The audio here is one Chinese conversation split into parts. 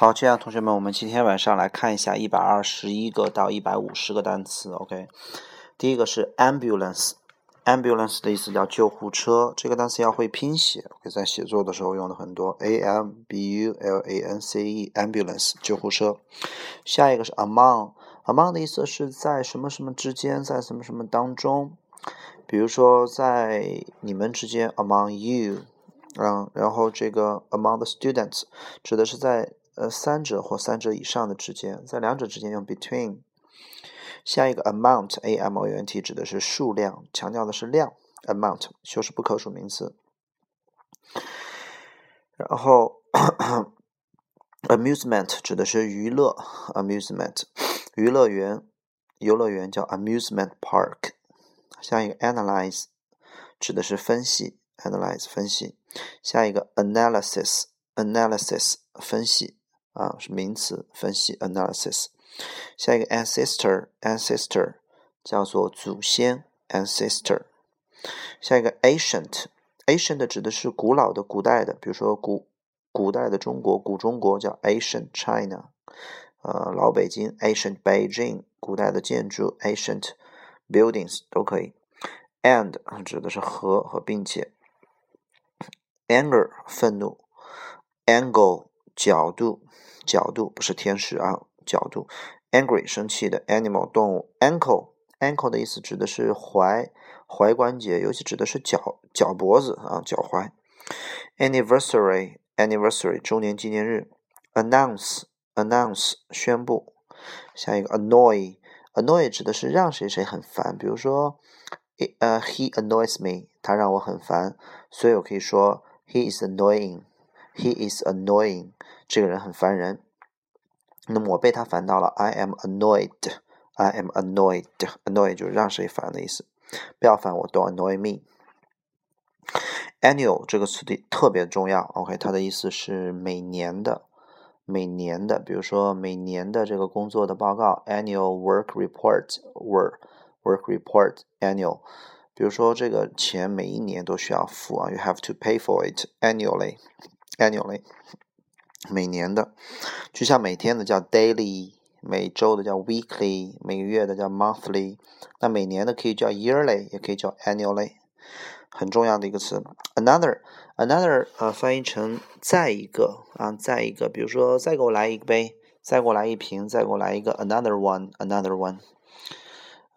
好，这样同学们，我们今天晚上来看一下一百二十一个到一百五十个单词。OK，第一个是 ambulance，ambulance 的意思叫救护车，这个单词要会拼写，OK，在写作的时候用的很多，a m b u l a n c e，ambulance 救护车。下一个是 among，among 的意思是在什么什么之间，在什么什么当中，比如说在你们之间，among you，嗯，然后这个 among the students 指的是在。呃，三者或三者以上的之间，在两者之间用 between。下一个 amount，a m o u n t 指的是数量，强调的是量。amount 修饰不可数名词。然后 amusement 指的是娱乐，amusement 娱乐园、游乐园叫 amusement park。下一个 analyze 指的是分析，analyze 分析。下一个 analysis，analysis 分析。啊，是名词分析 analysis。下一个 ancestor，ancestor 叫做祖先 ancestor。下一个 ancient，ancient 指的是古老的、古代的，比如说古古代的中国，古中国叫 ancient China。呃，老北京 ancient Beijing，古代的建筑 ancient buildings 都可以。and 指的是和和并且。anger 愤怒，angle 角度。角度不是天使啊，角度。angry 生气的 animal 动物。ankle ankle 的意思指的是踝踝关节，尤其指的是脚脚脖子啊，脚踝。anniversary anniversary 周年纪念日。announce announce 宣布。下一个 annoy annoy 指的是让谁谁很烦，比如说呃 he annoys me 他让我很烦，所以我可以说 he is annoying he is annoying 这个人很烦人。那么我被他烦到了，I am annoyed。I am annoyed。annoy 就是让谁烦的意思。不要烦我，Don't annoy me。Annual 这个词的特别重要，OK，它的意思是每年的，每年的。比如说每年的这个工作的报告，Annual work report，work work report annual。比如说这个钱每一年都需要付啊，You have to pay for it annually. Annually，。每年的，就像每天的叫 daily，每周的叫 weekly，每个月的叫 monthly，那每年的可以叫 yearly，也可以叫 annually，很重要的一个词。Another，another，呃，翻译成再一个啊，再一个，比如说再给我来一杯，再给我来一瓶，再给我来一个 another one，another one。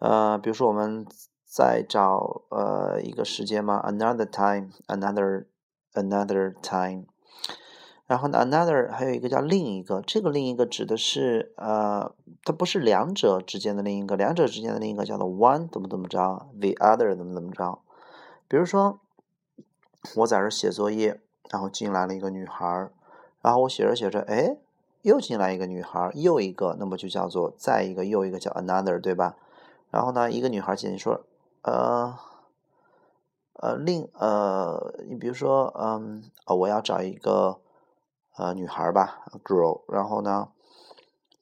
呃，比如说我们再找呃一个时间嘛，another time，another，another time。然后呢，another 还有一个叫另一个，这个另一个指的是呃，它不是两者之间的另一个，两者之间的另一个叫做 one 怎么怎么着，the other 怎么怎么着。比如说我在这写作业，然后进来了一个女孩，然后我写着写着，哎，又进来一个女孩，又一个，那么就叫做再一个又一个叫 another，对吧？然后呢，一个女孩进去说，呃呃另呃，你比如说嗯，我要找一个。呃，女孩吧，girl。然后呢，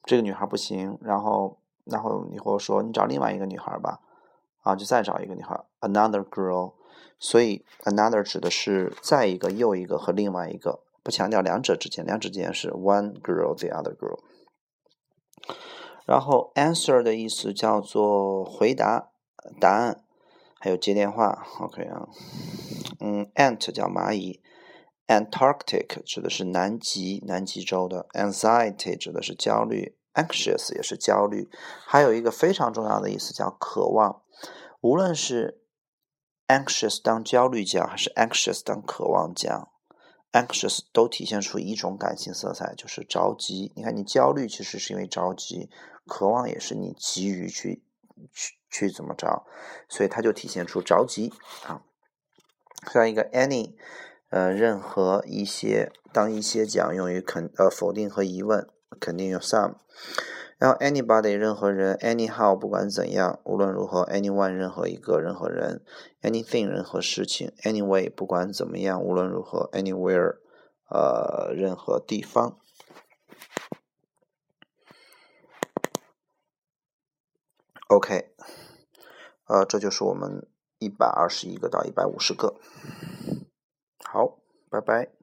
这个女孩不行，然后，然后你和我说，你找另外一个女孩吧，啊，就再找一个女孩，another girl。所以，another 指的是再一个、又一个和另外一个，不强调两者之间，两者之间是 one girl the other girl。然后，answer 的意思叫做回答、答案，还有接电话，OK 啊，嗯，ant 叫蚂蚁。Antarctic 指的是南极，南极洲的。Anxiety 指的是焦虑，Anxious 也是焦虑。还有一个非常重要的意思叫渴望。无论是 Anxious 当焦虑讲，还是 Anxious 当渴望讲，Anxious 都体现出一种感情色彩，就是着急。你看，你焦虑其实是因为着急，渴望也是你急于去去去怎么着，所以它就体现出着急啊。像一个 Any。呃，任何一些当一些讲用于肯呃否定和疑问，肯定用 some。然后 anybody 任何人，anyhow 不管怎样，无论如何，anyone 任何一个任何人，anything 任何事情，anyway 不管怎么样，无论如何，anywhere 呃任何地方。OK，呃，这就是我们一百二十一个到一百五十个。好，拜拜。